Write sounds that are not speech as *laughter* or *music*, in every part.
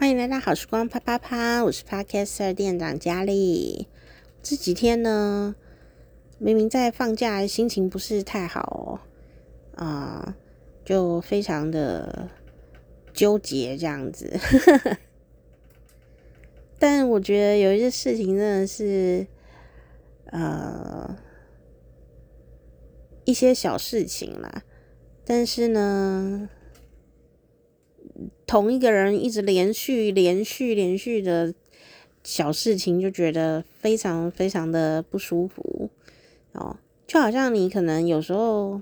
欢迎来到好时光啪啪啪，我是 Podcaster 店长佳丽。这几天呢，明明在放假，心情不是太好哦，啊、就非常的纠结这样子。*laughs* 但我觉得有一些事情真的是，呃，一些小事情啦。但是呢，同一个人一直连续、连续、连续的小事情，就觉得非常非常的不舒服哦。就好像你可能有时候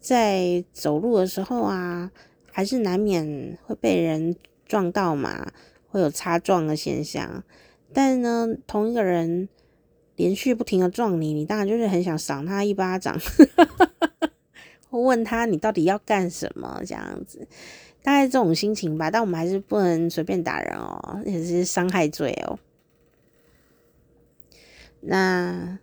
在走路的时候啊，还是难免会被人撞到嘛，会有擦撞的现象。但呢，同一个人连续不停的撞你，你当然就是很想赏他一巴掌。*laughs* 问他你到底要干什么？这样子，大概这种心情吧。但我们还是不能随便打人哦，也是伤害罪哦。那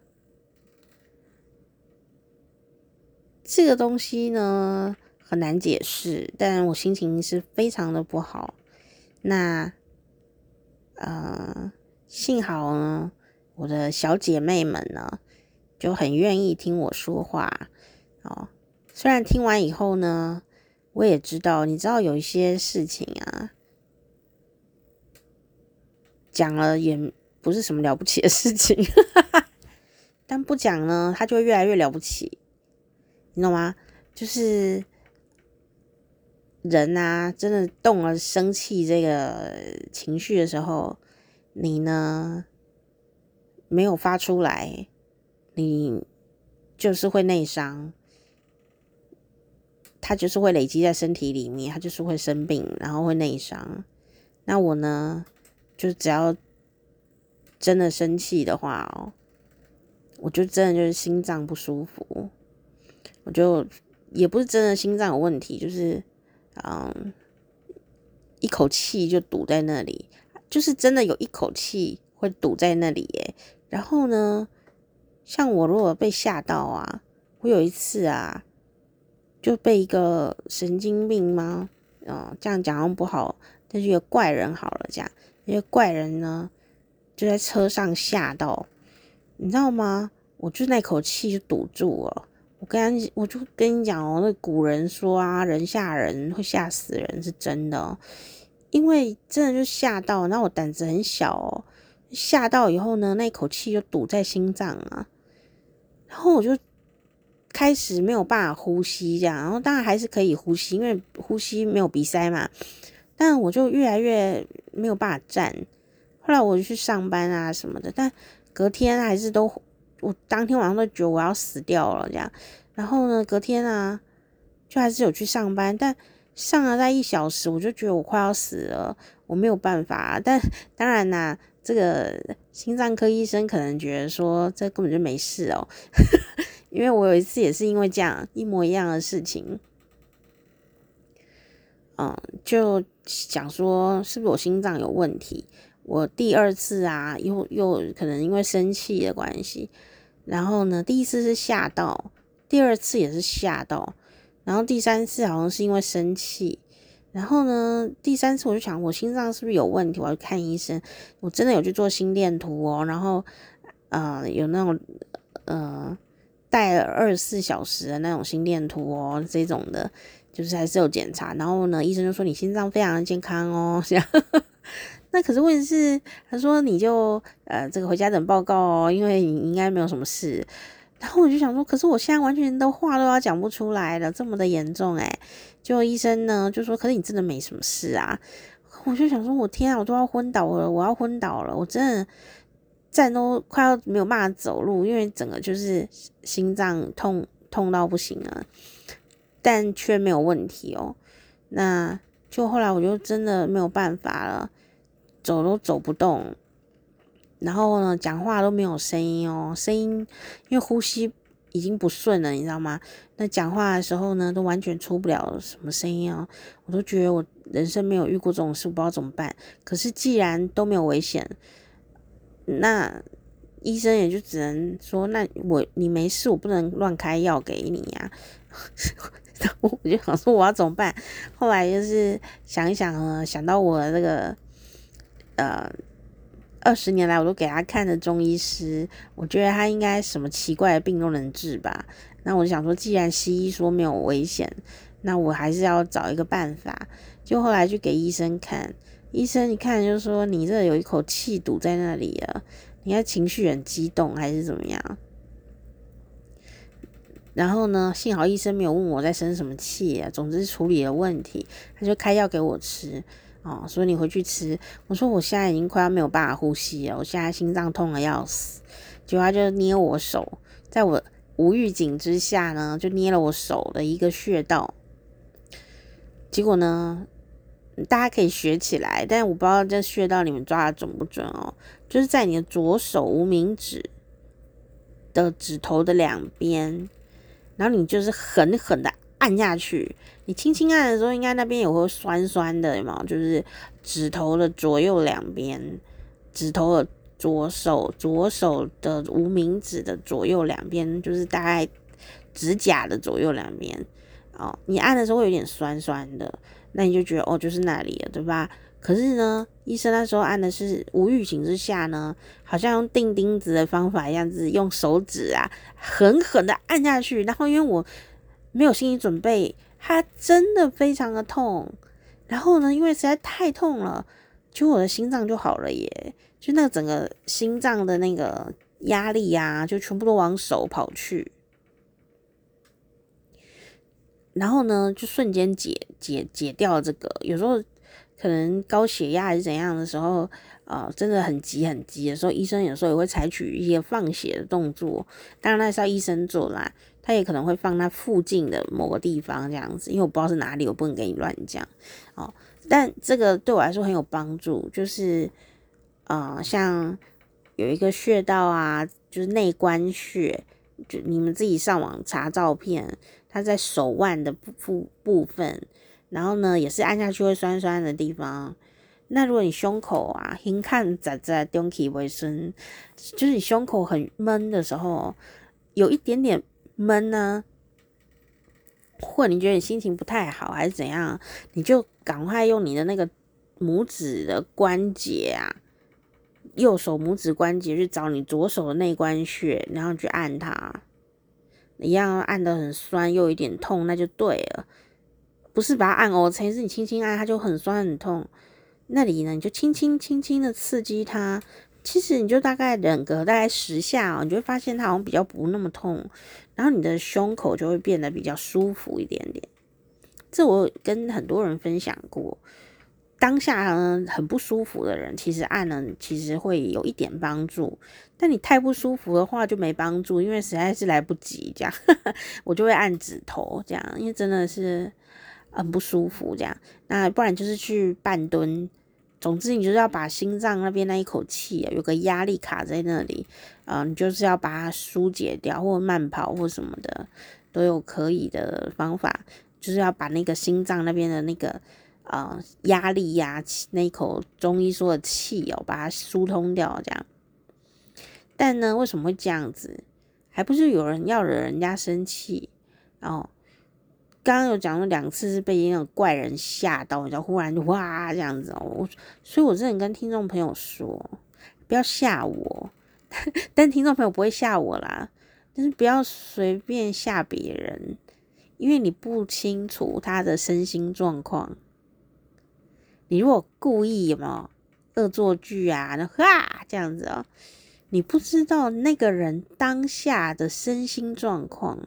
这个东西呢，很难解释，但我心情是非常的不好。那呃，幸好呢，我的小姐妹们呢，就很愿意听我说话哦。虽然听完以后呢，我也知道，你知道有一些事情啊，讲了也不是什么了不起的事情，*laughs* 但不讲呢，它就越来越了不起，你懂吗？就是人啊，真的动了生气这个情绪的时候，你呢没有发出来，你就是会内伤。它就是会累积在身体里面，它就是会生病，然后会内伤。那我呢，就只要真的生气的话哦，我就真的就是心脏不舒服，我就也不是真的心脏有问题，就是嗯，一口气就堵在那里，就是真的有一口气会堵在那里耶。然后呢，像我如果被吓到啊，我有一次啊。就被一个神经病吗？哦，这样讲不好，但是一个怪人好了，这样一个怪人呢，就在车上吓到，你知道吗？我就那口气就堵住了。我跟，我就跟你讲哦，那古人说啊，人吓人会吓死人，是真的哦。因为真的就吓到，然后我胆子很小哦，吓到以后呢，那口气就堵在心脏啊，然后我就。开始没有办法呼吸，这样，然后当然还是可以呼吸，因为呼吸没有鼻塞嘛。但我就越来越没有办法站。后来我就去上班啊什么的，但隔天还是都，我当天晚上都觉得我要死掉了这样。然后呢，隔天啊，就还是有去上班，但上了大一小时，我就觉得我快要死了，我没有办法。但当然啦，这个心脏科医生可能觉得说这根本就没事哦。因为我有一次也是因为这样一模一样的事情，嗯，就想说是不是我心脏有问题？我第二次啊，又又可能因为生气的关系，然后呢，第一次是吓到，第二次也是吓到，然后第三次好像是因为生气，然后呢，第三次我就想我心脏是不是有问题？我要看医生，我真的有去做心电图哦，然后呃，有那种呃。带了二十四小时的那种心电图哦，这种的，就是还是有检查。然后呢，医生就说你心脏非常的健康哦，这样。*laughs* 那可是问题是，他说你就呃这个回家等报告哦，因为你应该没有什么事。然后我就想说，可是我现在完全都话都要讲不出来了，这么的严重诶。就医生呢就说，可是你真的没什么事啊。我就想说，我天啊，我都要昏倒了，我要昏倒了，我真的。站都快要没有办法走路，因为整个就是心脏痛痛到不行了，但却没有问题哦。那就后来我就真的没有办法了，走都走不动，然后呢，讲话都没有声音哦，声音因为呼吸已经不顺了，你知道吗？那讲话的时候呢，都完全出不了什么声音哦。我都觉得我人生没有遇过这种事，不知道怎么办。可是既然都没有危险。那医生也就只能说，那我你没事，我不能乱开药给你呀、*laughs* 啊。我就想说我要怎么办？后来就是想一想呢，想到我这个呃二十年来我都给他看的中医师，我觉得他应该什么奇怪的病都能治吧。那我就想说，既然西医说没有危险，那我还是要找一个办法。就后来去给医生看，医生一看就说你这有一口气堵在那里啊，你看情绪很激动还是怎么样？然后呢，幸好医生没有问我在生什么气啊，总之处理了问题，他就开药给我吃哦，说你回去吃。我说我现在已经快要没有办法呼吸了，我现在心脏痛得要死。结果他就捏我手，在我无预警之下呢，就捏了我手的一个穴道。结果呢，大家可以学起来，但我不知道这穴道你们抓的准不准哦，就是在你的左手无名指的指头的两边。然后你就是狠狠的按下去，你轻轻按的时候，应该那边也会酸酸的，有没有？就是指头的左右两边，指头的左手左手的无名指的左右两边，就是大概指甲的左右两边哦。你按的时候会有点酸酸的，那你就觉得哦，就是那里了，对吧？可是呢，医生那时候按的是无预警之下呢，好像用钉钉子的方法一样子，用手指啊狠狠的按下去。然后因为我没有心理准备，它真的非常的痛。然后呢，因为实在太痛了，就我的心脏就好了耶，就那个整个心脏的那个压力呀，就全部都往手跑去。然后呢，就瞬间解解解掉这个，有时候。可能高血压还是怎样的时候，啊、呃，真的很急很急的时候，医生有时候也会采取一些放血的动作。当然那是要医生做啦，他也可能会放那附近的某个地方这样子，因为我不知道是哪里，我不能给你乱讲哦。但这个对我来说很有帮助，就是啊、呃，像有一个穴道啊，就是内关穴，就你们自己上网查照片，它在手腕的部部分。然后呢，也是按下去会酸酸的地方。那如果你胸口啊，轻看在在中气为生，就是你胸口很闷的时候，有一点点闷呢，或你觉得你心情不太好还是怎样，你就赶快用你的那个拇指的关节啊，右手拇指关节去找你左手的内关穴，然后去按它，一样按的很酸又有一点痛，那就对了。不是把它按哦，其实你轻轻按，它就很酸很痛。那里呢，你就轻轻轻轻的刺激它，其实你就大概忍个大概十下哦，你就会发现它好像比较不那么痛，然后你的胸口就会变得比较舒服一点点。这我跟很多人分享过，当下呢很不舒服的人，其实按了其实会有一点帮助，但你太不舒服的话就没帮助，因为实在是来不及这样，*laughs* 我就会按指头这样，因为真的是。很不舒服，这样，那不然就是去半蹲。总之，你就是要把心脏那边那一口气，有个压力卡在那里啊，你就是要把它疏解掉，或慢跑或什么的都有可以的方法，就是要把那个心脏那边的那个啊压力呀，那一口中医说的气哦，把它疏通掉，这样。但呢，为什么会这样子？还不是有人要惹人家生气，然后。刚刚有讲了两次是被那种怪人吓到，你知道，忽然哇这样子哦，我所以我真的跟听众朋友说，不要吓我，但听众朋友不会吓我啦，但是不要随便吓别人，因为你不清楚他的身心状况。你如果故意有没有恶作剧啊，那哈这样子哦，你不知道那个人当下的身心状况。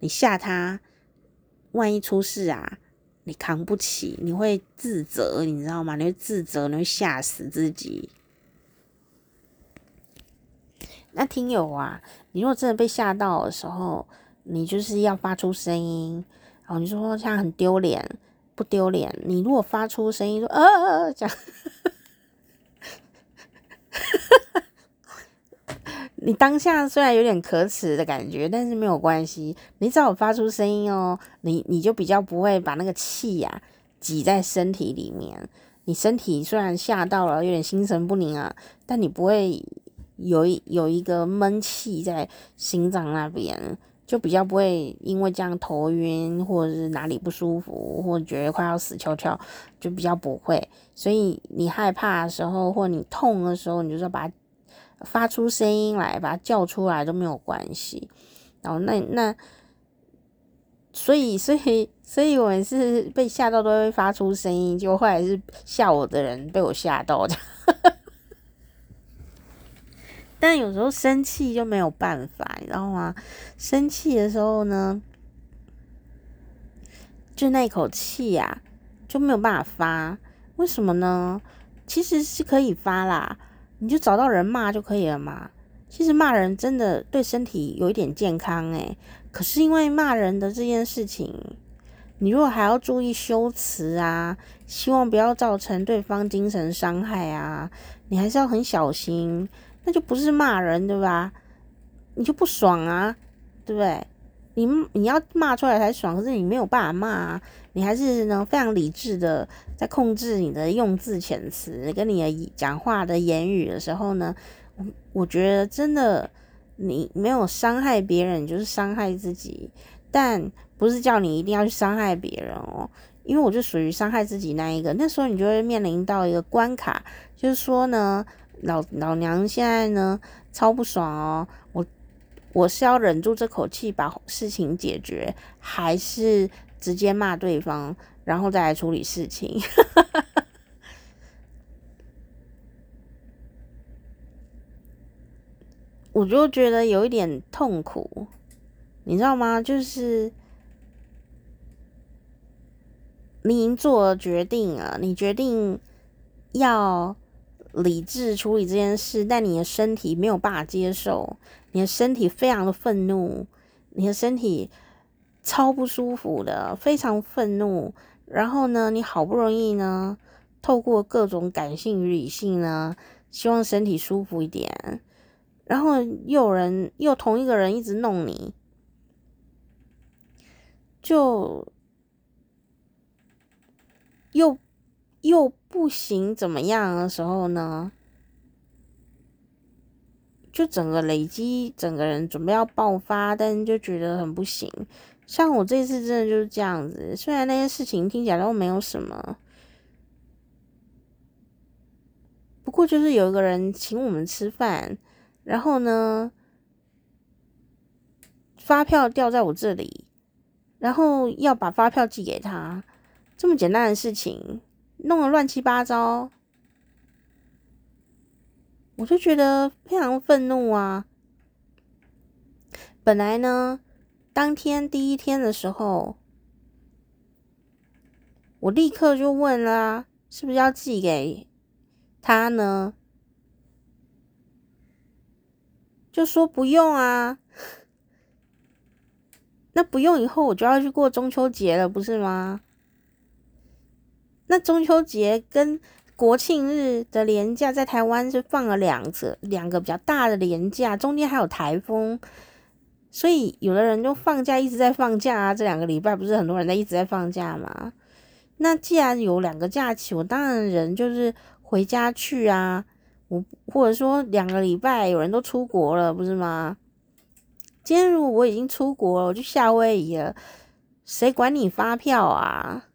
你吓他，万一出事啊，你扛不起，你会自责，你知道吗？你会自责，你会吓死自己。那听友啊，你如果真的被吓到的时候，你就是要发出声音。然后，你说像很丢脸，不丢脸？你如果发出声音说呃，这样。*laughs* 你当下虽然有点可耻的感觉，但是没有关系。你只要发出声音哦，你你就比较不会把那个气呀挤在身体里面。你身体虽然吓到了，有点心神不宁啊，但你不会有一有一个闷气在心脏那边，就比较不会因为这样头晕，或者是哪里不舒服，或者觉得快要死翘翘，就比较不会。所以你害怕的时候，或你痛的时候，你就说把它发出声音来，把它叫出来都没有关系。然后那那，所以所以所以我们是被吓到都会发出声音，就后来是吓我的人被我吓到的。但有时候生气就没有办法，你知道吗？生气的时候呢，就那口气呀，就没有办法发。为什么呢？其实是可以发啦，你就找到人骂就可以了嘛。其实骂人真的对身体有一点健康诶，可是因为骂人的这件事情，你如果还要注意修辞啊，希望不要造成对方精神伤害啊，你还是要很小心。那就不是骂人，对吧？你就不爽啊，对不对？你你要骂出来才爽，可是你没有办法骂啊，你还是呢非常理智的在控制你的用字遣词，跟你的讲话的言语的时候呢，我我觉得真的你没有伤害别人，就是伤害自己，但不是叫你一定要去伤害别人哦，因为我就属于伤害自己那一个，那时候你就会面临到一个关卡，就是说呢。老老娘现在呢超不爽哦，我我是要忍住这口气把事情解决，还是直接骂对方，然后再来处理事情？*laughs* 我就觉得有一点痛苦，你知道吗？就是你已经做了决定了，你决定要。理智处理这件事，但你的身体没有办法接受，你的身体非常的愤怒，你的身体超不舒服的，非常愤怒。然后呢，你好不容易呢，透过各种感性与理性呢，希望身体舒服一点，然后又有人又同一个人一直弄你，就又。又不行，怎么样的时候呢？就整个累积，整个人准备要爆发，但就觉得很不行。像我这次真的就是这样子，虽然那些事情听起来都没有什么，不过就是有一个人请我们吃饭，然后呢，发票掉在我这里，然后要把发票寄给他，这么简单的事情。弄得乱七八糟，我就觉得非常愤怒啊！本来呢，当天第一天的时候，我立刻就问啦，是不是要寄给他呢？就说不用啊，那不用以后我就要去过中秋节了，不是吗？那中秋节跟国庆日的连假在台湾是放了两个两个比较大的连假，中间还有台风，所以有的人就放假一直在放假啊。这两个礼拜不是很多人在一直在放假吗？那既然有两个假期，我当然人就是回家去啊。我或者说两个礼拜有人都出国了，不是吗？今天如果我已经出国了，我就夏威夷了，谁管你发票啊？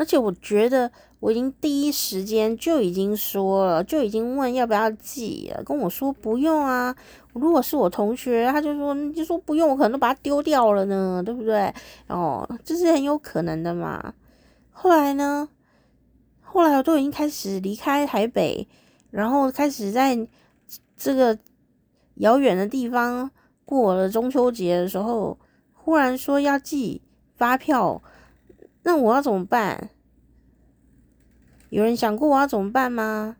而且我觉得我已经第一时间就已经说了，就已经问要不要寄了，跟我说不用啊。如果是我同学，他就说你就说不用，我可能都把它丢掉了呢，对不对？哦，这是很有可能的嘛。后来呢，后来我都已经开始离开台北，然后开始在这个遥远的地方过了中秋节的时候，忽然说要寄发票。那我要怎么办？有人想过我要怎么办吗？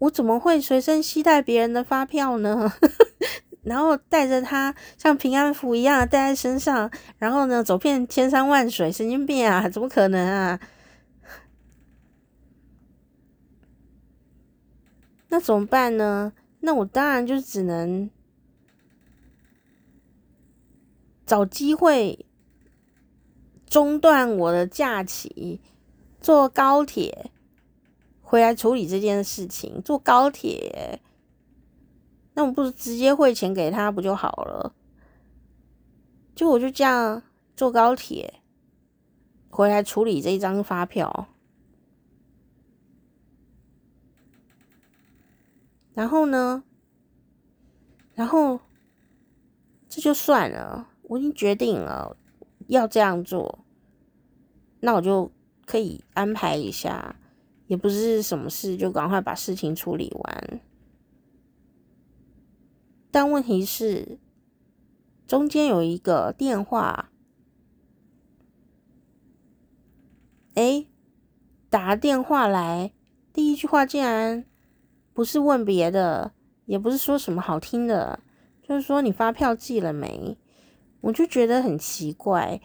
我怎么会随身携带别人的发票呢？*laughs* 然后带着它像平安符一样带在身上，然后呢，走遍千山万水，神经病啊！怎么可能啊？那怎么办呢？那我当然就只能。找机会中断我的假期，坐高铁回来处理这件事情，坐高铁，那我不是直接汇钱给他不就好了？就我就这样坐高铁回来处理这一张发票，然后呢，然后这就算了，我已经决定了要这样做，那我就可以安排一下。也不是什么事，就赶快把事情处理完。但问题是，中间有一个电话，哎，打电话来，第一句话竟然不是问别的，也不是说什么好听的，就是说你发票寄了没？我就觉得很奇怪。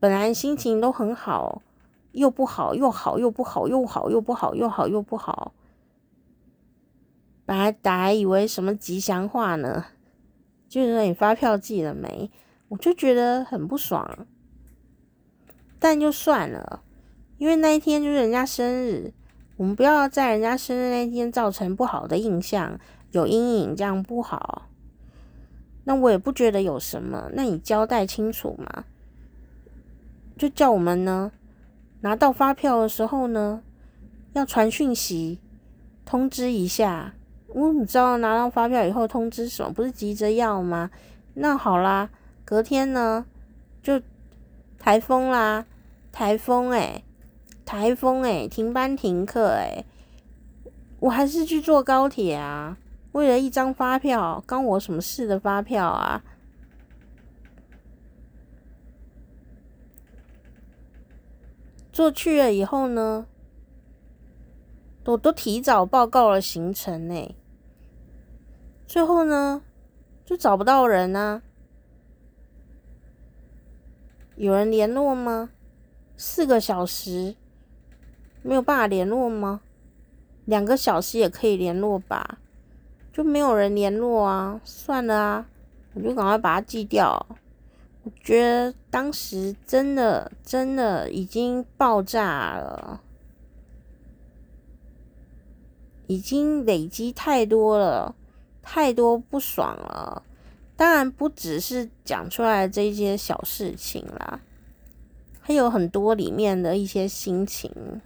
本来心情都很好，又不好，又好又不好，又好又不好，又好又不好。本来打以为什么吉祥话呢？就是说你发票寄了没？我就觉得很不爽。但就算了，因为那一天就是人家生日，我们不要在人家生日那天造成不好的印象，有阴影，这样不好。那我也不觉得有什么，那你交代清楚嘛。就叫我们呢，拿到发票的时候呢，要传讯息通知一下。我怎么知道拿到发票以后通知什么？不是急着要吗？那好啦，隔天呢就台风啦，台风欸，台风欸，停班停课欸，我还是去坐高铁啊，为了一张发票，关我什么事的发票啊？做去了以后呢，我都提早报告了行程呢。最后呢，就找不到人啊。有人联络吗？四个小时没有办法联络吗？两个小时也可以联络吧？就没有人联络啊？算了啊，我就赶快把它寄掉。我觉得当时真的真的已经爆炸了，已经累积太多了，太多不爽了。当然不只是讲出来这些小事情啦，还有很多里面的一些心情，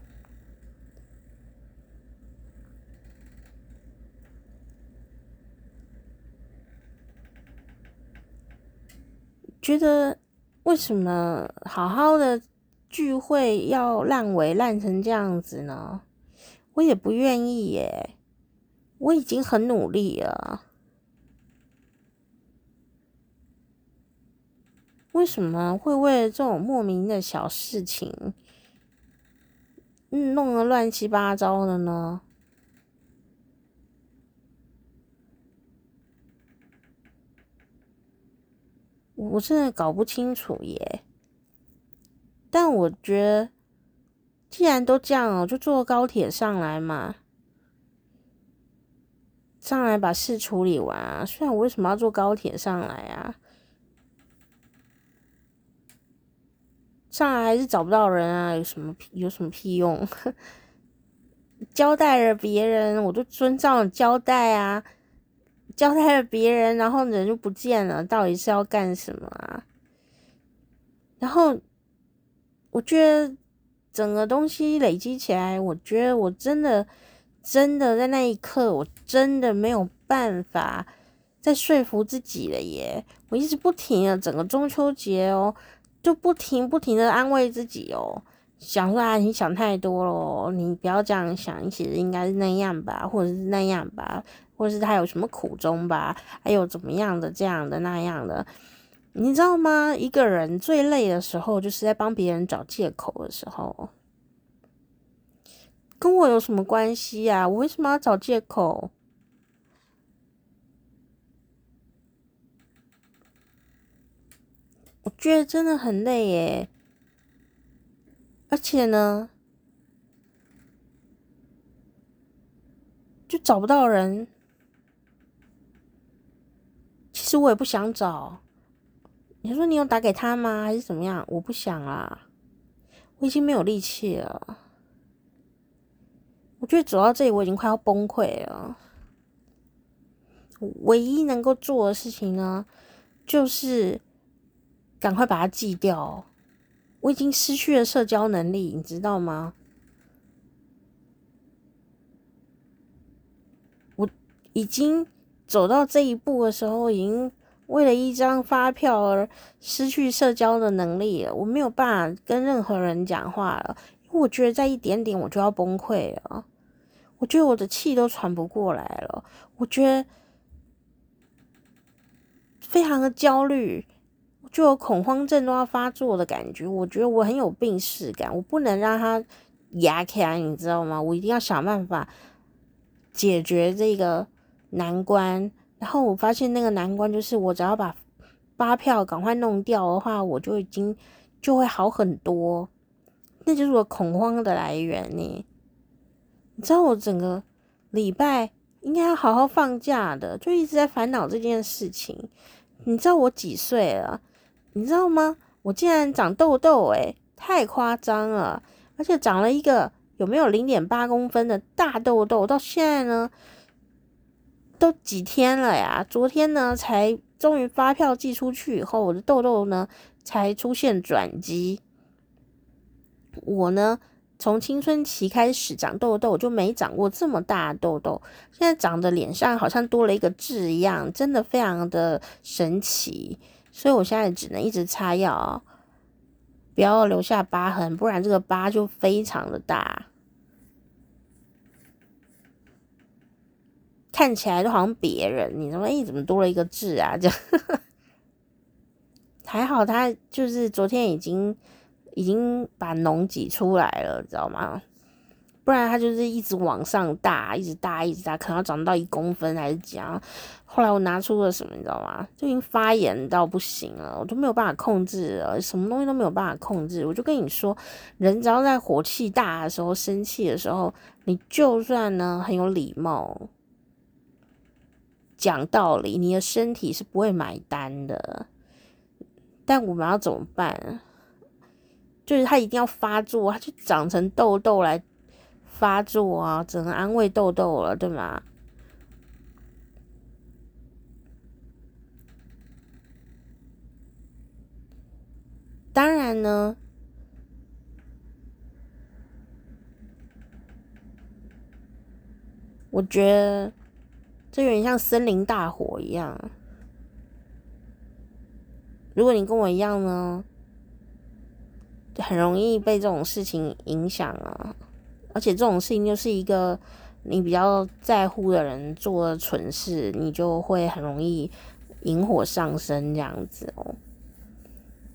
觉得为什么好好的聚会要烂尾烂成这样子呢？我也不愿意耶，我已经很努力了，为什么会为了这种莫名的小事情，嗯，弄得乱七八糟的呢？我真的搞不清楚耶，但我觉得既然都这样了，就坐高铁上来嘛，上来把事处理完啊。虽然我为什么要坐高铁上来啊？上来还是找不到人啊？有什么有什么屁用？*laughs* 交代了别人，我就遵照交代啊。交代了别人，然后人就不见了，到底是要干什么啊？然后我觉得整个东西累积起来，我觉得我真的真的在那一刻，我真的没有办法再说服自己了耶！我一直不停的整个中秋节哦，就不停不停的安慰自己哦，想说啊，你想太多了，你不要这样想，其实应该是那样吧，或者是那样吧。或是他有什么苦衷吧，还有怎么样的这样的那样的，你知道吗？一个人最累的时候，就是在帮别人找借口的时候。跟我有什么关系呀？我为什么要找借口？我觉得真的很累耶，而且呢，就找不到人。其实我也不想找。你说你有打给他吗？还是怎么样？我不想啊。我已经没有力气了。我觉得走到这里，我已经快要崩溃了。唯一能够做的事情呢，就是赶快把它戒掉。我已经失去了社交能力，你知道吗？我已经走到这一步的时候，已经为了一张发票而失去社交的能力了。我没有办法跟任何人讲话了，因为我觉得再一点点我就要崩溃了。我觉得我的气都喘不过来了，我觉得非常的焦虑。就有恐慌症都要发作的感觉，我觉得我很有病识感，我不能让它压开，你知道吗？我一定要想办法解决这个难关。然后我发现那个难关就是，我只要把发票赶快弄掉的话，我就已经就会好很多。那就是我恐慌的来源呢。你知道我整个礼拜应该要好好放假的，就一直在烦恼这件事情。你知道我几岁了？你知道吗？我竟然长痘痘，诶，太夸张了！而且长了一个有没有零点八公分的大痘痘，到现在呢，都几天了呀？昨天呢，才终于发票寄出去以后，我的痘痘呢才出现转机。我呢，从青春期开始长痘痘，就没长过这么大痘痘，现在长的脸上好像多了一个痣一样，真的非常的神奇。所以我现在只能一直擦药啊，不要留下疤痕，不然这个疤就非常的大，看起来就好像别人。你怎么一，怎么多了一个痣啊？这样 *laughs* 还好，他就是昨天已经已经把脓挤出来了，知道吗？不然他就是一直往上大，一直大，一直大，可能要长到一公分还是几啊。后来我拿出了什么，你知道吗？就已经发炎到不行了，我都没有办法控制了，什么东西都没有办法控制。我就跟你说，人只要在火气大的时候、生气的时候，你就算呢很有礼貌、讲道理，你的身体是不会买单的。但我们要怎么办？就是他一定要发作，他就长成痘痘来发作啊，只能安慰痘痘了，对吗？当然呢，我觉得这有点像森林大火一样。如果你跟我一样呢，很容易被这种事情影响啊，而且这种事情就是一个你比较在乎的人做的蠢事，你就会很容易引火上身这样子哦。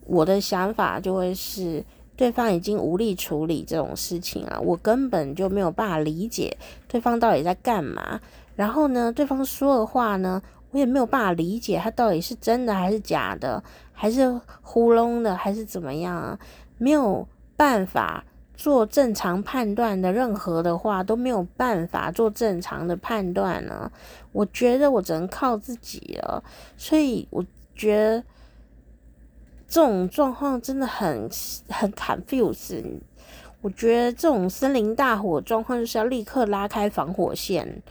我的想法就会是，对方已经无力处理这种事情啊，我根本就没有办法理解对方到底在干嘛。然后呢，对方说的话呢，我也没有办法理解他到底是真的还是假的，还是糊弄的，还是怎么样啊？没有办法做正常判断的，任何的话都没有办法做正常的判断呢。我觉得我只能靠自己了，所以我觉得。这种状况真的很很 confuse。我觉得这种森林大火状况就是要立刻拉开防火线，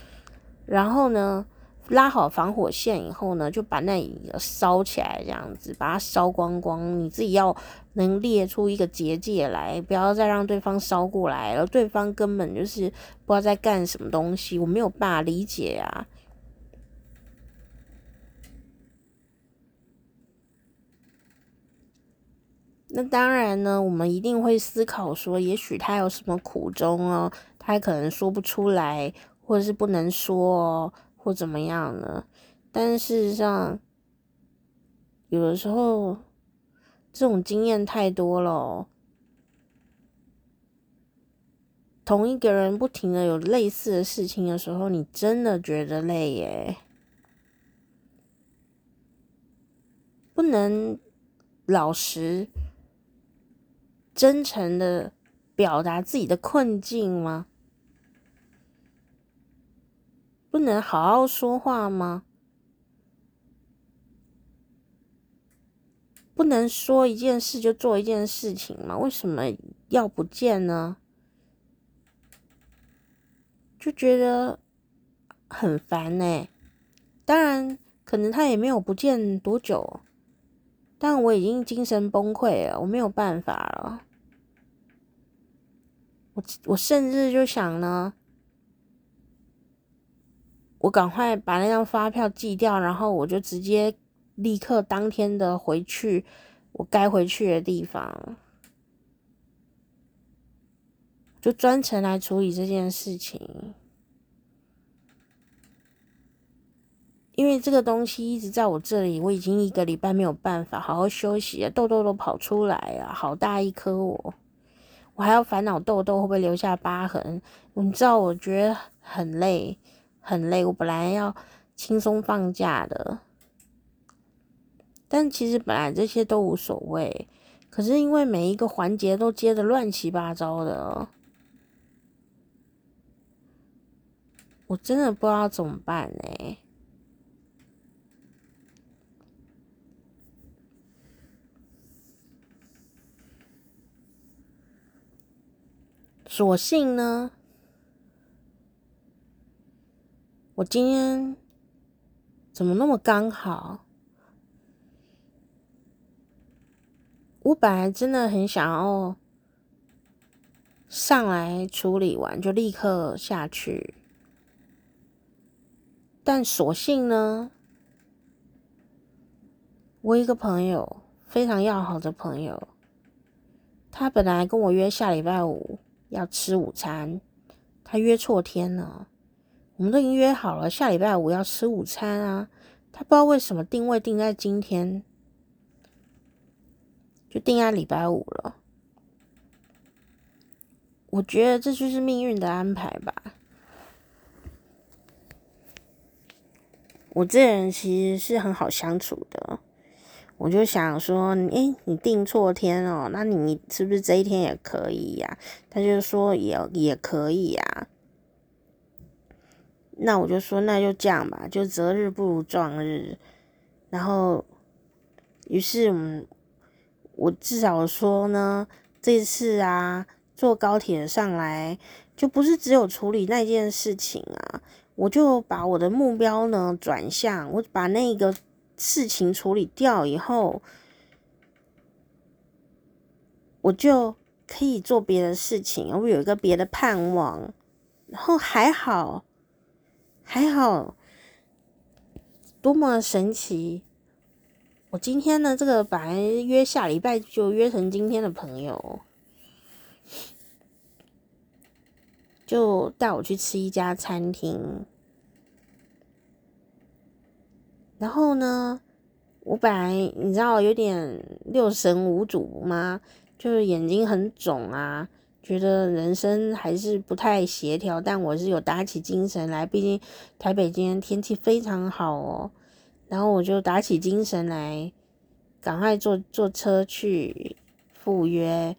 然后呢，拉好防火线以后呢，就把那里烧起来，这样子把它烧光光。你自己要能列出一个结界来，不要再让对方烧过来了。对方根本就是不知道在干什么东西，我没有办法理解啊。那当然呢，我们一定会思考说，也许他有什么苦衷哦，他可能说不出来，或者是不能说哦，或怎么样呢？但事实上，有的时候这种经验太多了，同一个人不停的有类似的事情的时候，你真的觉得累耶，不能老实。真诚的表达自己的困境吗？不能好好说话吗？不能说一件事就做一件事情吗？为什么要不见呢，就觉得很烦呢、当然，可能他也没有不见多久，但我已经精神崩溃了，我没有办法了。我我甚至就想呢，我赶快把那张发票寄掉，然后我就直接立刻当天的回去我该回去的地方，就专程来处理这件事情。因为这个东西一直在我这里，我已经一个礼拜没有办法好好休息了，痘痘都跑出来了，好大一颗我。我还要烦恼痘痘会不会留下疤痕，你知道，我觉得很累，很累。我本来要轻松放假的，但其实本来这些都无所谓。可是因为每一个环节都接的乱七八糟的，我真的不知道怎么办呢。索性呢，我今天怎么那么刚好？我本来真的很想要上来处理完就立刻下去，但所幸呢，我一个朋友非常要好的朋友，他本来跟我约下礼拜五。要吃午餐，他约错天了。我们都已经约好了，下礼拜五要吃午餐啊。他不知道为什么定位定在今天，就定在礼拜五了。我觉得这就是命运的安排吧。我这人其实是很好相处的。我就想说，诶、你定错天哦，那你是不是这一天也可以呀、他就说也也可以呀、那我就说那就这样吧，就择日不如撞日。然后，于是我们，我至少说呢，这次啊，坐高铁上来，就不是只有处理那件事情啊，我就把我的目标呢转向，我把那个。事情处理掉以后，我就可以做别的事情，我有一个别的盼望。然后还好，还好，多么神奇！我今天呢，这个本来约下礼拜就约成今天的朋友，就带我去吃一家餐厅。然后呢，我本来你知道有点六神无主吗？就是眼睛很肿啊，觉得人生还是不太协调。但我是有打起精神来，毕竟台北今天天气非常好哦。然后我就打起精神来，赶快坐坐车去赴约。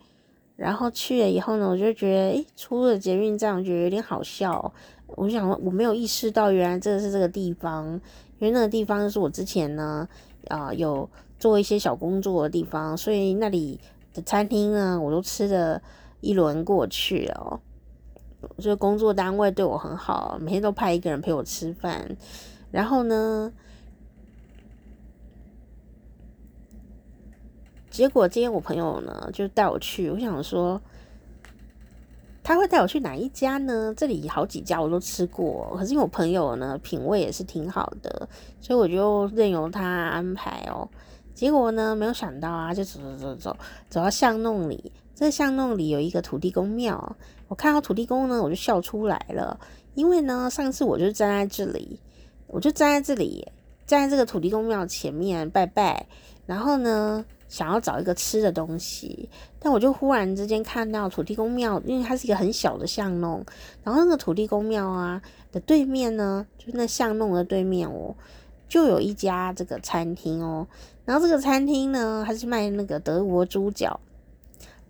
然后去了以后呢，我就觉得，诶，出了捷运站，我觉得有点好笑。我想我没有意识到，原来这是这个地方。因为那个地方是我之前呢，啊、有做一些小工作的地方，所以那里的餐厅呢，我都吃的一轮过去哦。就工作单位对我很好，每天都派一个人陪我吃饭。然后呢，结果今天我朋友呢就带我去，我想说。他会带我去哪一家呢？这里好几家我都吃过，可是因为我朋友呢品味也是挺好的，所以我就任由他安排哦。结果呢，没有想到啊，就走走走走走到巷弄里，这巷弄里有一个土地公庙。我看到土地公呢，我就笑出来了，因为呢，上次我就站在这里，我就站在这里，站在这个土地公庙前面拜拜，然后呢。想要找一个吃的东西，但我就忽然之间看到土地公庙，因为它是一个很小的巷弄，然后那个土地公庙啊的对面呢，就是那巷弄的对面哦，就有一家这个餐厅哦，然后这个餐厅呢，它是卖那个德国猪脚，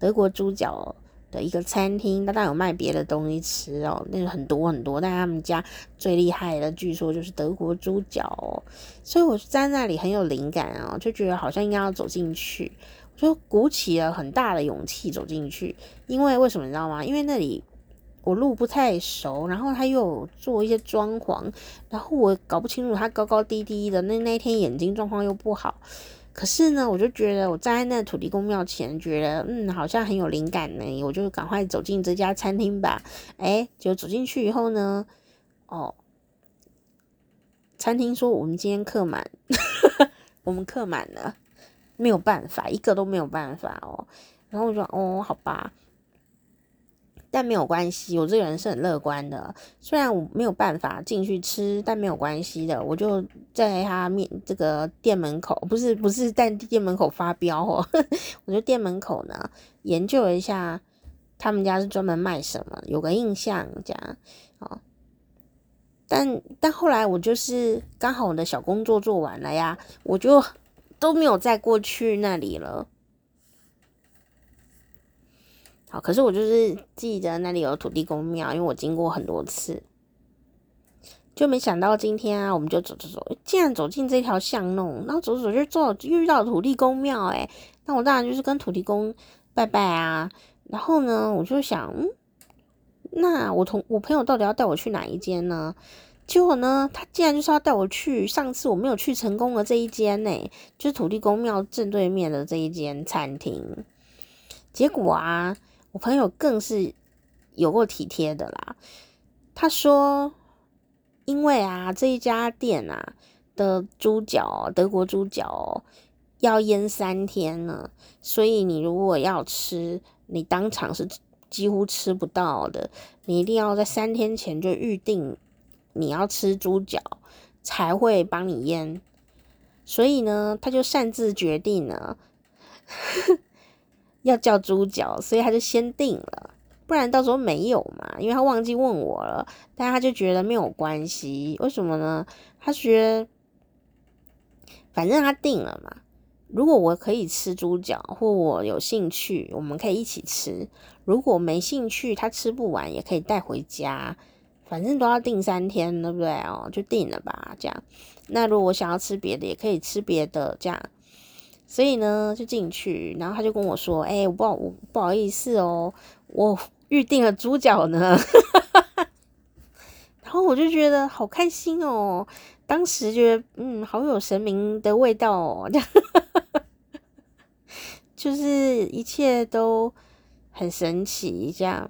德国猪脚。的一个餐厅，他当然有卖别的东西吃哦，那个很多很多，但他们家最厉害的，据说就是德国猪脚哦，所以我在那里很有灵感哦，就觉得好像应该要走进去，我就鼓起了很大的勇气走进去。因为为什么你知道吗？因为那里我路不太熟，然后他又做一些装潢，然后我搞不清楚他高高低低的。那那天眼睛状况又不好。可是呢，我就觉得我站在那土地公庙前，觉得嗯，好像很有灵感呢。我就赶快走进这家餐厅吧。哎，就走进去以后呢，哦，餐厅说我们今天客满，*laughs* 我们客满了，没有办法，一个都没有办法哦。然后我说哦，好吧。但没有关系，我这个人是很乐观的。虽然我没有办法进去吃，但没有关系的。我就在他面这个店门口，不是不是在店门口发飙哦，*laughs* 我就店门口呢研究一下，他们家是专门卖什么，有个印象这样哦。但但后来我就是刚好我的小工作做完了呀，我就都没有再过去那里了。可是我就是记得那里有土地公庙，因为我经过很多次，就没想到今天啊，我们就走走走，竟然走进这条巷弄，然后走走就走遇到土地公庙，诶，那我当然就是跟土地公拜拜啊。然后呢，我就想，嗯，那我同我朋友到底要带我去哪一间呢？结果呢，他竟然就是要带我去上次我没有去成功的这一间呢，就是土地公庙正对面的这一间餐厅。结果啊。我朋友更是有够体贴的啦，他说，因为啊这一家店啊的猪脚，德国猪脚要腌三天呢，所以你如果要吃，你当场是几乎吃不到的，你一定要在三天前就预定你要吃猪脚，才会帮你腌。所以呢，他就擅自决定了。要叫猪脚，所以他就先订了，不然到时候没有嘛，因为他忘记问我了。但他就觉得没有关系，为什么呢？他觉得反正他订了嘛，如果我可以吃猪脚，或我有兴趣，我们可以一起吃；如果没兴趣，他吃不完也可以带回家，反正都要订三天，对不对哦？就订了吧，这样。那如果我想要吃别的，也可以吃别的，这样。所以呢，就进去，然后他就跟我说：“哎、我不好，我不好意思哦，我预定了猪脚呢。*laughs* ”然后我就觉得好开心哦，当时觉得嗯，好有神明的味道哦，*laughs* 就是一切都很神奇，这样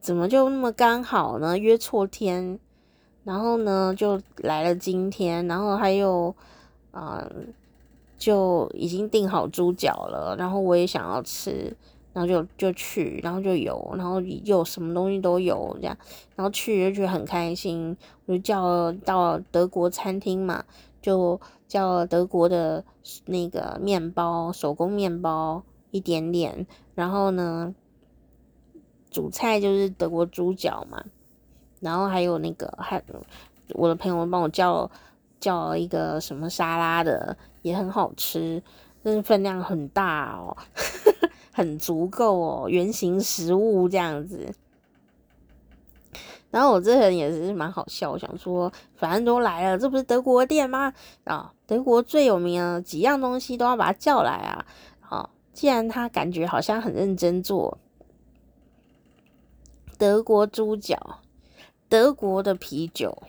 怎么就那么刚好呢？约错天，然后呢就来了今天，然后还有啊。就已经订好猪脚了，然后我也想要吃，然后就就去，然后就有，然后又什么东西都有这样，然后去就觉得很开心，我就叫到德国餐厅嘛，就叫德国的那个面包，手工面包一点点，然后呢，主菜就是德国猪脚嘛，然后还有那个还我的朋友帮我叫。叫一个什么沙拉的也很好吃，但是分量很大哦，*laughs* 很足够哦，原型食物这样子。然后我这人也是蛮好笑，我想说反正都来了，这不是德国店吗？啊，德国最有名的几样东西都要把他叫来啊！啊，既然他感觉好像很认真做，德国猪脚，德国的啤酒。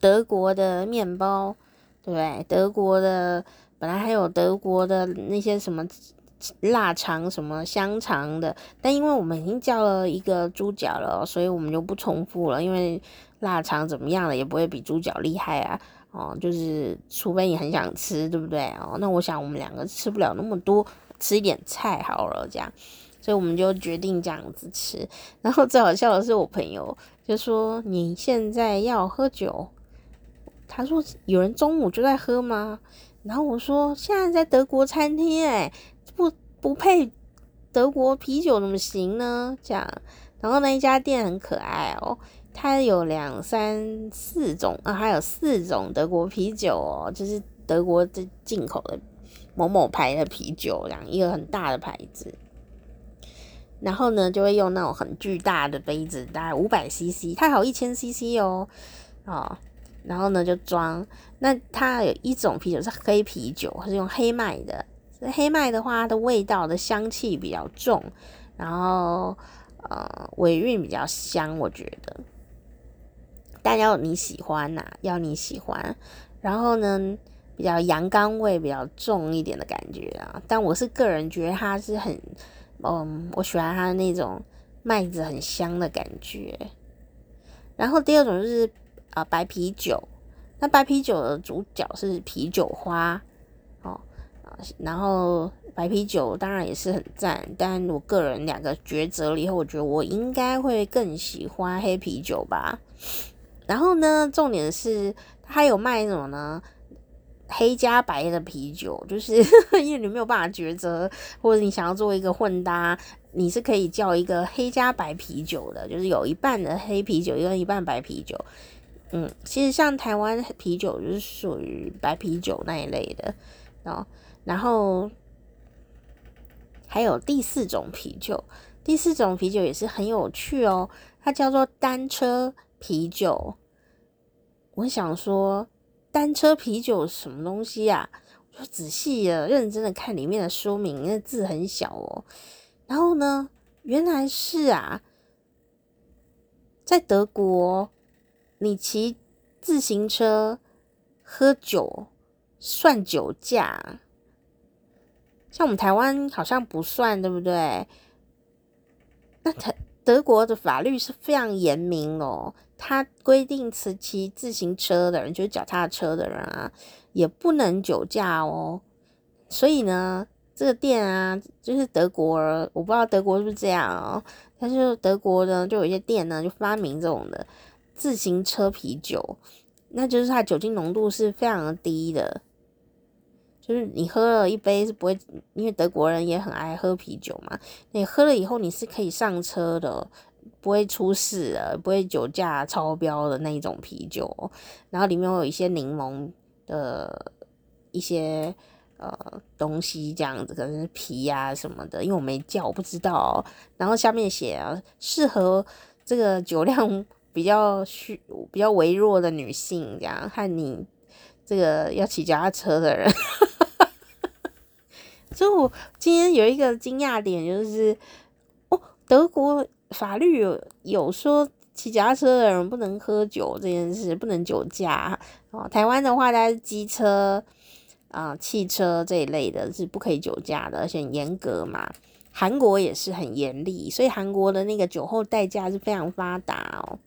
德国的面包，对？德国的本来还有德国的那些什么腊肠、什么香肠的，但因为我们已经叫了一个猪脚了，所以我们就不重复了。因为腊肠怎么样了，也不会比猪脚厉害啊。哦，就是除非你很想吃，对不对？哦，那我想我们两个吃不了那么多，吃一点菜好了，这样，所以我们就决定这样子吃。*laughs* 然后最好笑的是，我朋友就说：“你现在要喝酒？”他说：“有人中午就在喝吗？”然后我说：“现在在德国餐厅，哎，不不配德国啤酒怎么行呢？”这样，然后那一家店很可爱哦，它有两三四种啊，还有四种德国啤酒哦，就是德国的进口的某某牌的啤酒，这样一个很大的牌子。然后呢，就会用那种很巨大的杯子，大概五百 CC，它还有一千 CC 哦，哦。然后呢就装。那它有一种啤酒是黑啤酒，是用黑麦的。黑麦的话，它的味道的香气比较重，然后呃尾韵比较香，我觉得。但要你喜欢呐、要你喜欢。然后呢，比较阳刚味比较重一点的感觉啊。但我是个人觉得它是很，嗯，我喜欢它那种麦子很香的感觉。然后第二种就是、呃、白啤酒，那白啤酒的主角是啤酒花。哦啊然后白啤酒当然也是很赞，但我个人两个抉择了以后，我觉得我应该会更喜欢黑啤酒吧。然后呢，重点是它有卖什么呢？黑加白的啤酒，就是 *laughs* 因为你没有办法抉择，或者你想要做一个混搭，你是可以叫一个黑加白啤酒的，就是有一半的黑啤酒，有一半白啤酒。嗯，其实像台湾啤酒就是属于白啤酒那一类的哦。然后还有第四种啤酒，第四种啤酒也是很有趣哦，它叫做单车啤酒。我想说，单车啤酒什么东西啊？我就仔细的、认真的看里面的说明，那字很小哦。然后呢，原来是啊，在德国，你骑自行车喝酒算酒驾。像我们台湾好像不算，对不对？那德德国的法律是非常严明哦，它规定骑骑自行车的人，就是脚踏车的人啊，也不能酒驾哦。所以呢，这个店啊，就是德国，我不知道德国是不是这样哦。但是德国呢，就有一些店呢，就发明这种的自行车啤酒，那就是它酒精浓度是非常低的。就是你喝了一杯是不会，因为德国人也很爱喝啤酒嘛。你喝了以后你是可以上车的，不会出事的，不会酒驾超标的那一种啤酒。然后里面有一些柠檬的一些呃东西，这样子可能是皮呀、什么的，因为我没叫，我不知道。然后下面写啊，适合这个酒量比较虚、比较微弱的女性，这样和你这个要骑脚踏车的人。*laughs* 所以我今天有一个惊讶点，就是哦，德国法律有有说骑脚踏车的人不能喝酒这件事，不能酒驾哦。台湾的话，它是机车啊、汽车这一类的是不可以酒驾的，而且很严格嘛。韩国也是很严厉，所以韩国的那个酒后代驾是非常发达哦。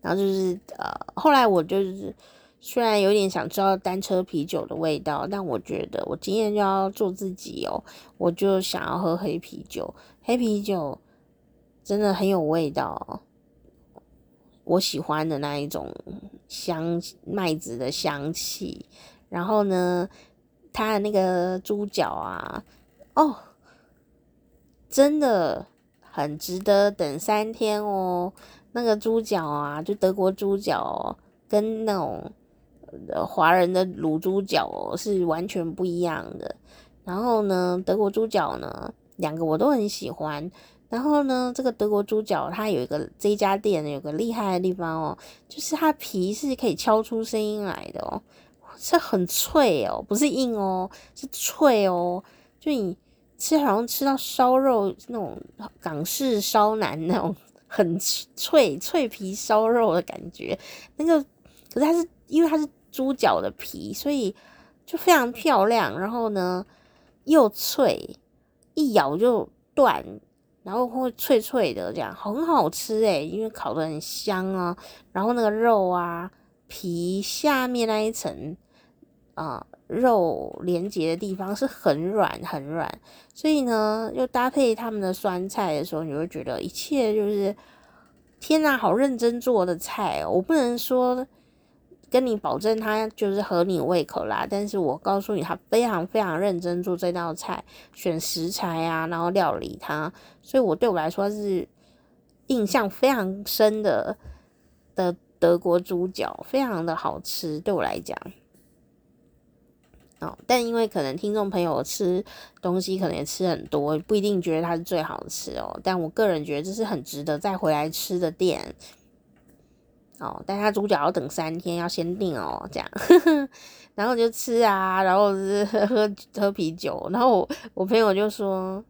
然后就是呃，后来我就是。虽然有点想知道单车啤酒的味道，但我觉得我今天就要做自己哦，我就想要喝黑啤酒。黑啤酒真的很有味道，我喜欢的那一种香麦子的香气。然后呢，它的那个猪脚啊，哦，真的很值得等三天哦。那个猪脚啊，就德国猪脚跟那种呃。华人的卤猪脚是完全不一样的。然后呢，德国猪脚呢，两个我都很喜欢。然后呢，这个德国猪脚它有一个这家店有个厉害的地方哦，就是它皮是可以敲出声音来的哦，是很脆哦，不是硬哦，是脆哦。就你吃好像吃到烧肉那种港式烧腩那种很脆脆皮烧肉的感觉。那个可是它是因为它是。猪脚的皮，所以就非常漂亮。然后呢，又脆，一咬就断，然后会脆脆的，这样很好吃诶，因为烤的很香啊。然后那个肉啊，皮下面那一层啊，肉连接的地方是很软很软，所以呢，又搭配他们的酸菜的时候，你会觉得一切就是天哪，好认真做的菜哦。我不能说。跟你保证，他就是合你胃口啦。但是我告诉你，他非常非常认真做这道菜，选食材啊，然后料理它。所以我对我来说是印象非常深的的德国猪脚，非常的好吃。对我来讲，哦，但因为可能听众朋友吃东西可能也吃很多，不一定觉得它是最好吃哦。但我个人觉得这是很值得再回来吃的店。哦，但他猪脚要等三天，要先订哦，这样，*laughs* 然后就吃啊，然后是 *laughs* 喝喝啤酒，然后我我朋友就说，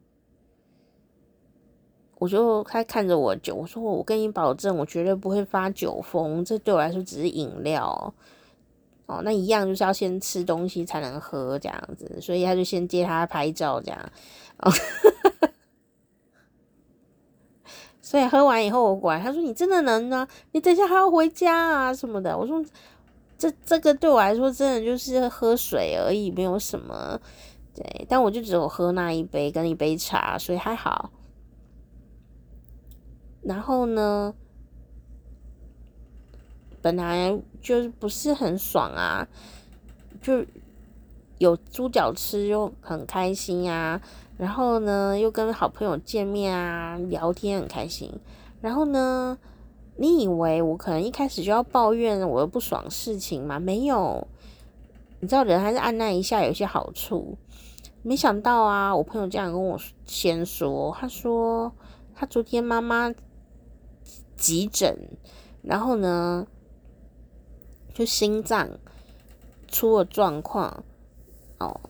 我就他看着我酒，我说我跟你保证，我绝对不会发酒疯，这对我来说只是饮料，哦那一样就是要先吃东西才能喝这样子，所以他就先接他拍照这样，哦。*laughs* 所以喝完以后，我管他说：“你真的能呢？你等一下还要回家啊什么的。”我说：“这这个对我来说真的就是喝水而已，没有什么。”对，但我就只有喝那一杯跟一杯茶，所以还好。然后呢，本来就是不是很爽啊，就有猪脚吃又很开心啊。然后呢，又跟好朋友见面啊，聊天很开心。然后呢，你以为我可能一开始就要抱怨我的不爽事情吗？没有，你知道人还是按捺一下有些好处。没想到啊，我朋友这样跟我先说，他说他昨天妈妈急诊，然后呢，就心脏出了状况哦。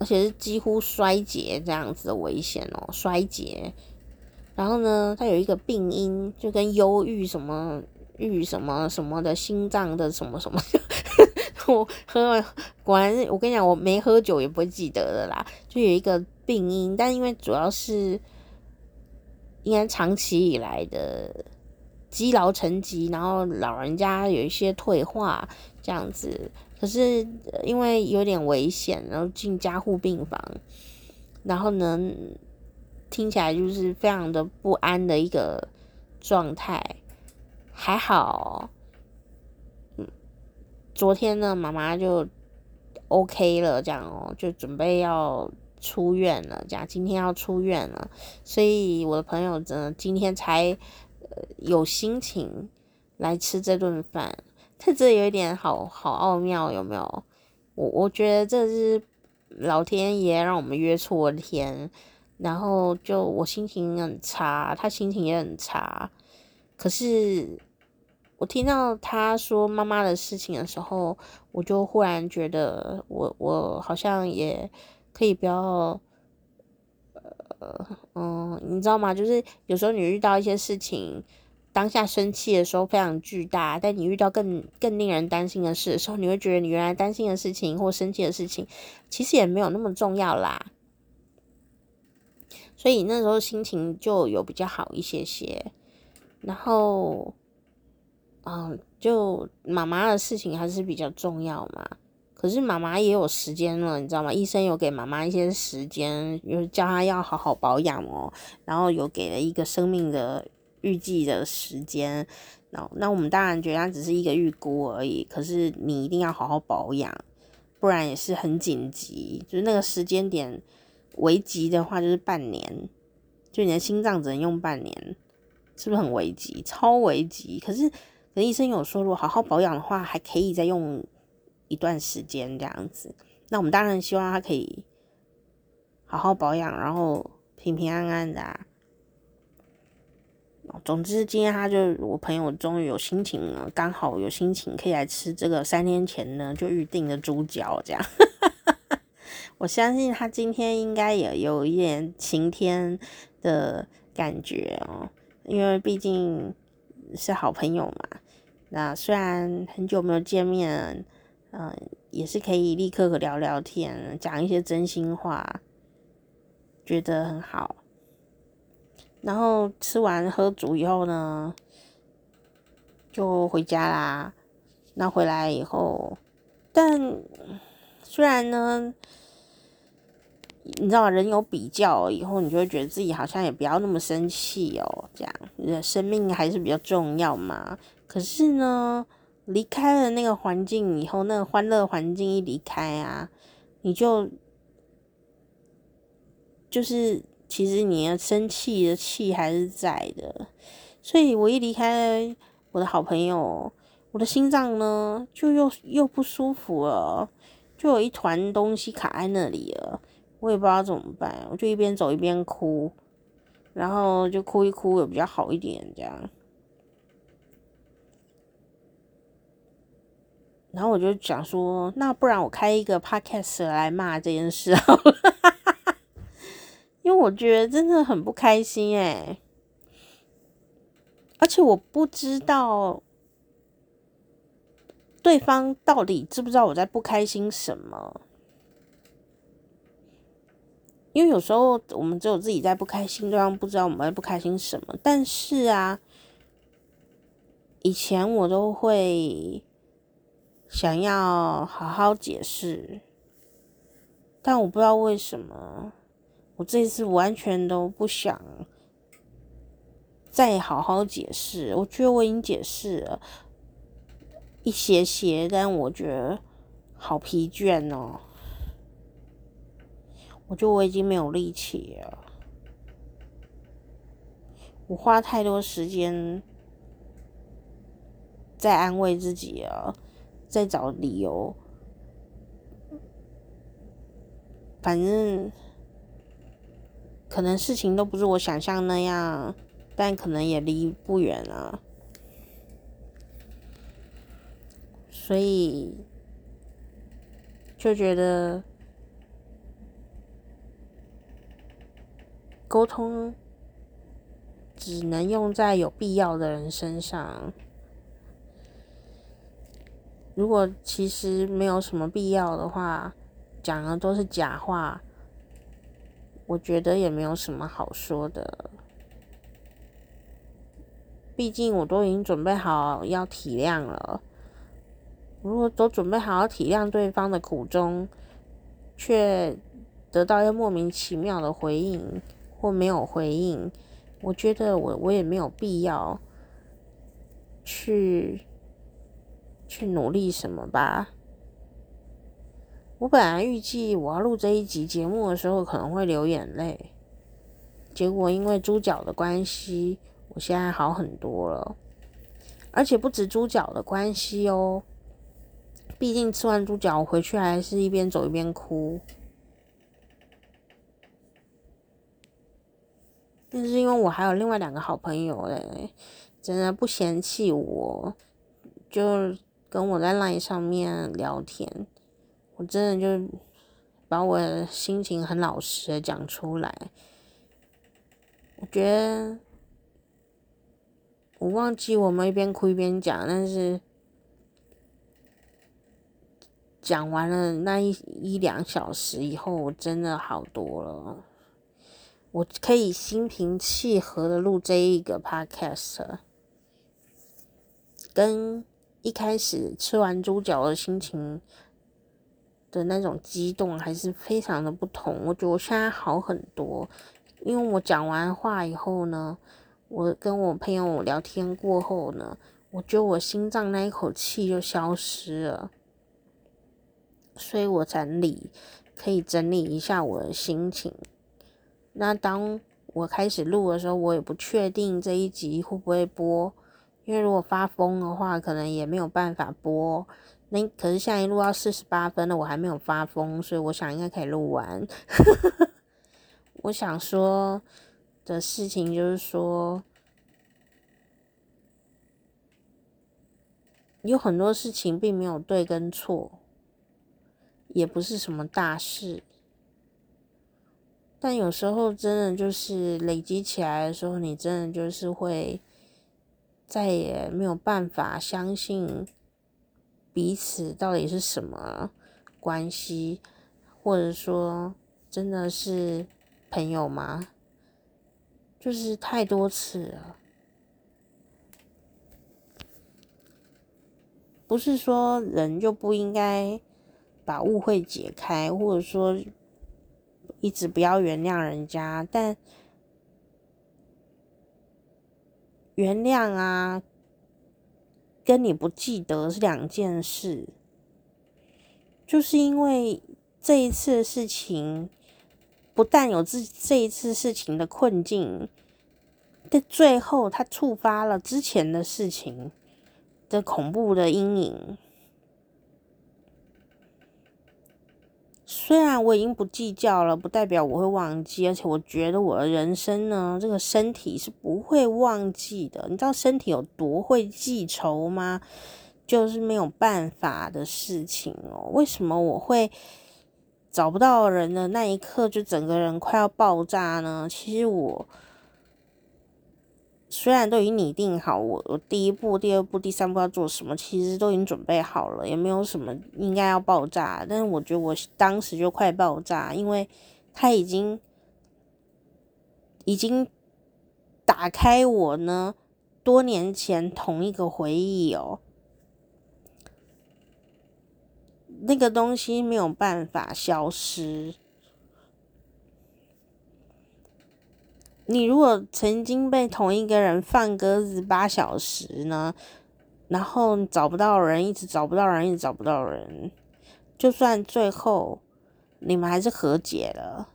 而且是几乎衰竭这样子的危险哦，衰竭。然后呢，他有一个病因，就跟忧郁什么郁什么什么的心脏的什么什么。我喝了，果然我跟你讲，我没喝酒也不会记得的啦。就有一个病因，但因为主要是应该长期以来的积劳成疾，然后老人家有一些退化这样子。可是因为有点危险，然后进加护病房，然后呢，听起来就是非常的不安的一个状态。还好，嗯，昨天呢，妈妈就 OK 了，这样哦，就准备要出院了，这样今天要出院了，所以我的朋友呢，今天才有心情来吃这顿饭。他这有一点好好奥妙，有没有？我我觉得这是老天爷让我们约错天，然后就我心情很差，他心情也很差。可是我听到他说妈妈的事情的时候，我就忽然觉得我我好像也可以不要，嗯，你知道吗？就是有时候你遇到一些事情。当下生气的时候非常巨大，但你遇到更更令人担心的事的时候，你会觉得你原来担心的事情或生气的事情，其实也没有那么重要啦。所以那时候心情就有比较好一些些。然后，嗯，就妈妈的事情还是比较重要嘛。可是妈妈也有时间了，你知道吗？医生有给妈妈一些时间，有叫她要好好保养哦，然后有给了一个生命的。预计的时间，那那我们当然觉得它只是一个预估而已。可是你一定要好好保养，不然也是很紧急。就是那个时间点危急的话，就是半年，就你的心脏只能用半年，是不是很危急？超危急。可是，可是医生有说，如果好好保养的话，还可以再用一段时间这样子。那我们当然希望他可以好好保养，然后平平安安的啊。总之，今天他就我朋友终于有心情了，刚好有心情可以来吃这个三天前呢就预定的猪脚，这样。*laughs* 我相信他今天应该也有一点晴天的感觉哦，因为毕竟是好朋友嘛。那虽然很久没有见面，嗯、也是可以立刻聊聊天，讲一些真心话，觉得很好。然后吃完喝足以后呢，就回家啦。那回来以后，但虽然呢，你知道人有比较以后，你就会觉得自己好像也不要那么生气哦。这样，生命还是比较重要嘛。可是呢，离开了那个环境以后，那个欢乐环境一离开啊，你就就是。其实你要生气的气还是在的，所以我一离开我的好朋友，我的心脏呢就又又不舒服了，就有一团东西卡在那里了，我也不知道怎么办，我就一边走一边哭，然后就哭一哭也比较好一点这样。然后我就想说，那不然我开一个 podcast 来骂这件事好了，因为我觉得真的很不开心哎，而且我不知道对方到底知不知道我在不开心什么。因为有时候我们只有自己在不开心，对方不知道我们在不开心什么。但是啊，以前我都会想要好好解释，但我不知道为什么，我这次完全都不想再好好解释。我觉得我已经解释了一些些，但我觉得好疲倦哦。我觉得我已经没有力气了，我花太多时间在安慰自己了，在找理由。反正可能事情都不是我想象那样，但可能也离不远了，所以就觉得。沟通只能用在有必要的人身上。如果其实没有什么必要的话，讲的都是假话，我觉得也没有什么好说的。毕竟我都已经准备好要体谅了。如果都准备好要体谅对方的苦衷，却得到一个莫名其妙的回应。或没有回应，我觉得我我也没有必要去去努力什么吧。我本来预计我要录这一集节目的时候可能会流眼泪，结果因为猪脚的关系，我现在好很多了。而且不止猪脚的关系哦，毕竟吃完猪脚我回去还是一边走一边哭。但是因为我还有另外两个好朋友嘞，真的不嫌弃我，就跟我在 LINE 上面聊天，我真的就把我心情很老实的讲出来。我觉得我忘记我们一边哭一边讲，但是讲完了那一一两小时以后，我真的好多了。我可以心平气和的录这一个 podcast，跟一开始吃完猪脚的心情的那种激动还是非常的不同。我觉得我现在好很多，因为我讲完话以后呢，我跟我朋友聊天过后呢，我觉得我心脏那一口气就消失了，所以我整理，可以整理一下我的心情。那当我开始录的时候，我也不确定这一集会不会播，因为如果发疯的话，可能也没有办法播。那可是现在录到四十八分了，我还没有发疯，所以我想应该可以录完。*laughs* 我想说的事情就是说，有很多事情并没有对跟错，也不是什么大事。但有时候真的就是累积起来的时候，你真的就是会再也没有办法相信彼此到底是什么关系，或者说真的是朋友吗？就是太多次了，不是说人就不应该把误会解开，或者说。一直不要原谅人家，但原谅啊，跟你不记得是两件事。就是因为这一次的事情，不但有这这一次事情的困境，但最后它触发了之前的事情的恐怖的阴影。虽然我已经不计较了，不代表我会忘记，而且我觉得我的人生呢，这个身体是不会忘记的。你知道身体有多会记仇吗？就是没有办法的事情哦。为什么我会找不到人的那一刻就整个人快要爆炸呢？其实我虽然都已经拟定好我我第一步、第二步、第三步要做什么，其实都已经准备好了，也没有什么应该要爆炸。但是我觉得我当时就快爆炸，因为他已经已经打开我呢多年前同一个回忆哦。那个东西没有办法消失。你如果曾经被同一个人放鸽子八小时呢，然后找不到人，一直找不到人，一直找不到人，就算最后你们还是和解了，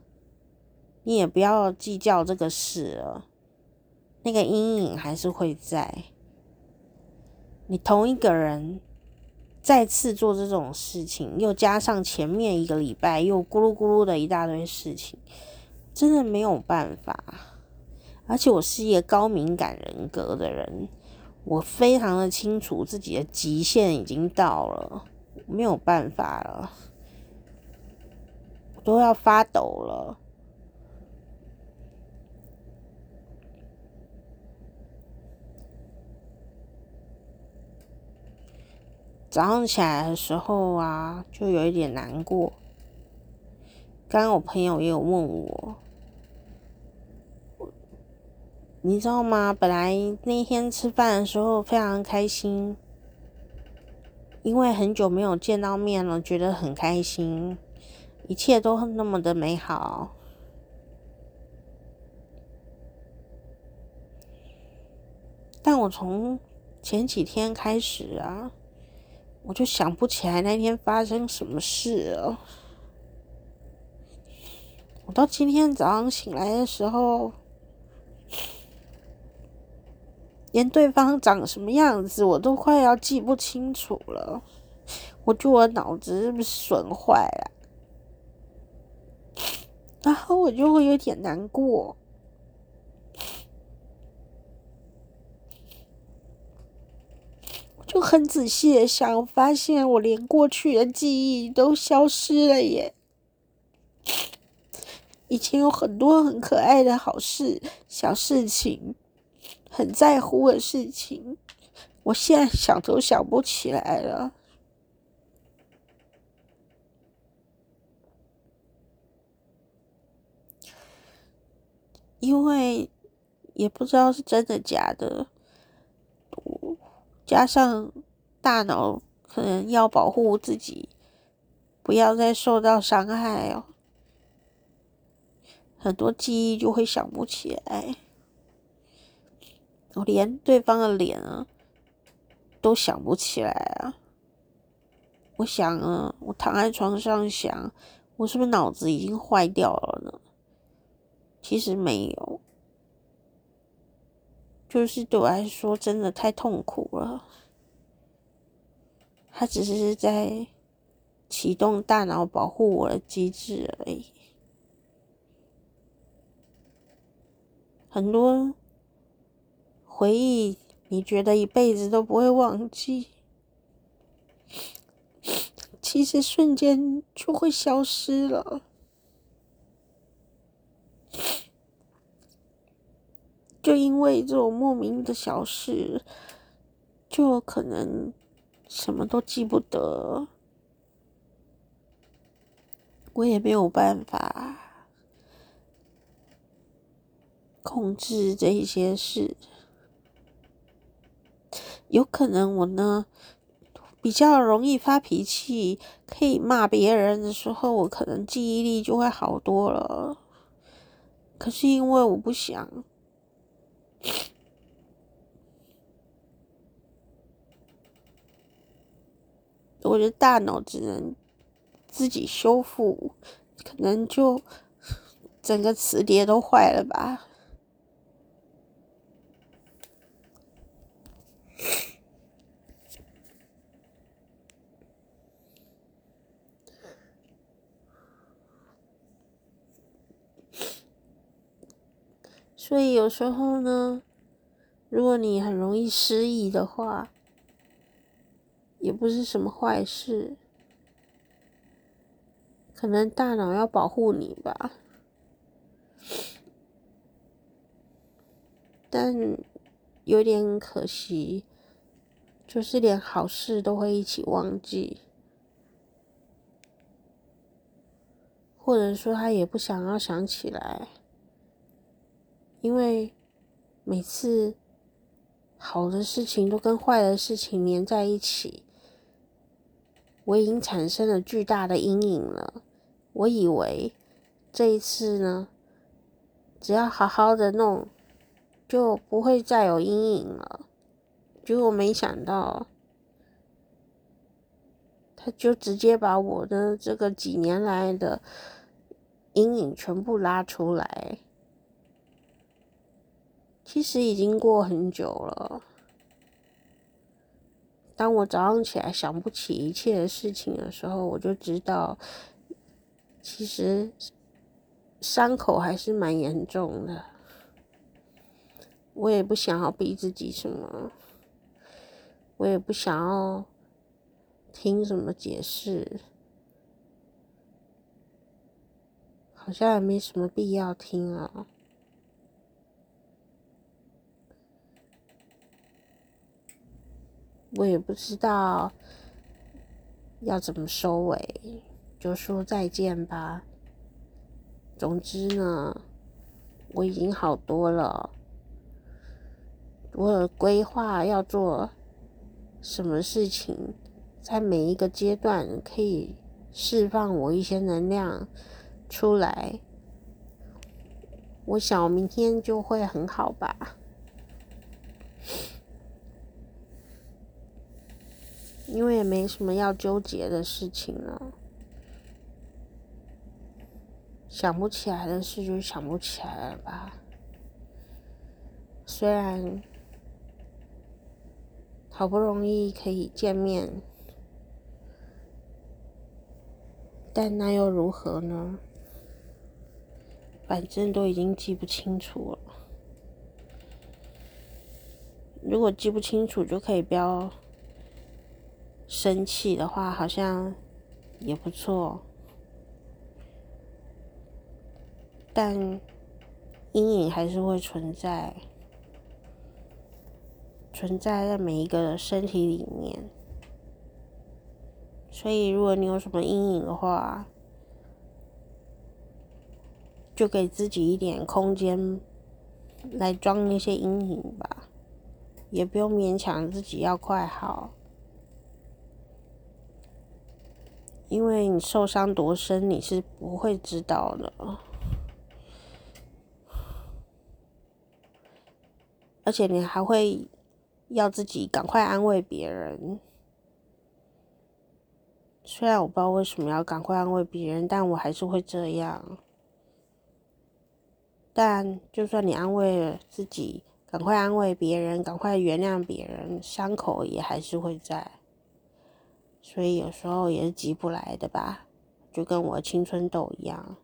你也不要计较这个事了。那个阴影还是会在。你同一个人。再次做这种事情，又加上前面一个礼拜又咕噜咕噜的一大堆事情，真的没有办法。而且我是一个高敏感人格的人，我非常的清楚自己的极限已经到了，没有办法了，都要发抖了。早上起来的时候啊，就有一点难过。刚刚我朋友也有问我，你知道吗？本来那天吃饭的时候非常开心，因为很久没有见到面了，觉得很开心，一切都那么的美好。但我从前几天开始啊。我就想不起来那天发生什么事了。我到今天早上醒来的时候，连对方长什么样子我都快要记不清楚了。我觉得我脑子是不是损坏了？然后我就会有点难过。就很仔细的想，发现我连过去的记忆都消失了耶。以前有很多很可爱的好事、小事情，很在乎的事情，我现在想都想不起来了。因为也不知道是真的假的。加上大脑可能要保护自己，不要再受到伤害哦，很多记忆就会想不起来。我连对方的脸啊都想不起来啊！我想啊，我躺在床上想，我是不是脑子已经坏掉了呢？其实没有。就是对我来说，真的太痛苦了。他只是在启动大脑保护我的机制而已。很多回忆，你觉得一辈子都不会忘记，其实瞬间就会消失了。就因为这种莫名的小事，就可能什么都记不得，我也没有办法控制这一些事。有可能我呢比较容易发脾气，可以骂别人的时候，我可能记忆力就会好多了。可是因为我不想。我的大脑只能自己修复，可能就整个磁碟都坏了吧。所以有时候呢，如果你很容易失忆的话，也不是什么坏事，可能大脑要保护你吧。但有点可惜，就是连好事都会一起忘记，或者说他也不想要想起来，因为每次好的事情都跟坏的事情连在一起，我已经产生了巨大的阴影了。我以为这一次呢，只要好好的弄。就不会再有阴影了。结果没想到，他就直接把我的这个几年来的阴影全部拉出来。其实已经过很久了。当我早上起来想不起一切的事情的时候，我就知道，其实伤口还是蛮严重的。我也不想要逼自己什么，我也不想要听什么解释，好像也没什么必要听啊。我也不知道要怎么收尾，就说再见吧。总之呢，我已经好多了。我有规划要做什么事情，在每一个阶段可以释放我一些能量出来。我想明天就会很好吧，因为也没什么要纠结的事情了。想不起来的事就想不起来了吧，虽然。好不容易可以见面，但那又如何呢？反正都已经记不清楚了。如果记不清楚就可以不要生气的话，好像也不错。但阴影还是会存在。存在在每一个身体里面，所以如果你有什么阴影的话，就给自己一点空间来装那些阴影吧，也不用勉强自己要快好，因为你受伤多深你是不会知道的，而且你还会。要自己赶快安慰别人，虽然我不知道为什么要赶快安慰别人，但我还是会这样。但就算你安慰了自己，赶快安慰别人，赶快原谅别人，伤口也还是会在。所以有时候也是急不来的吧，就跟我青春痘一样，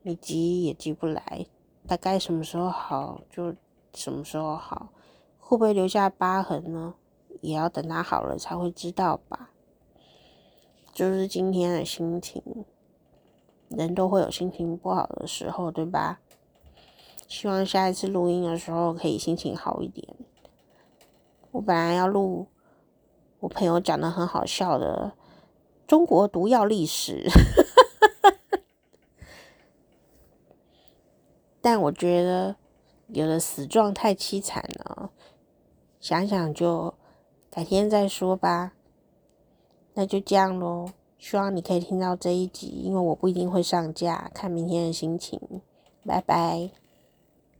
你急也急不来，大概什么时候好就什么时候好。会不会留下疤痕呢？也要等它好了才会知道吧。就是今天的心情，人都会有心情不好的时候，对吧？希望下一次录音的时候可以心情好一点。我本来要录我朋友讲的很好笑的中国毒药历史，*laughs* 但我觉得有的死状太凄惨了。想想就改天再说吧，那就这样喽。希望你可以听到这一集，因为我不一定会上架，看明天的心情。拜拜。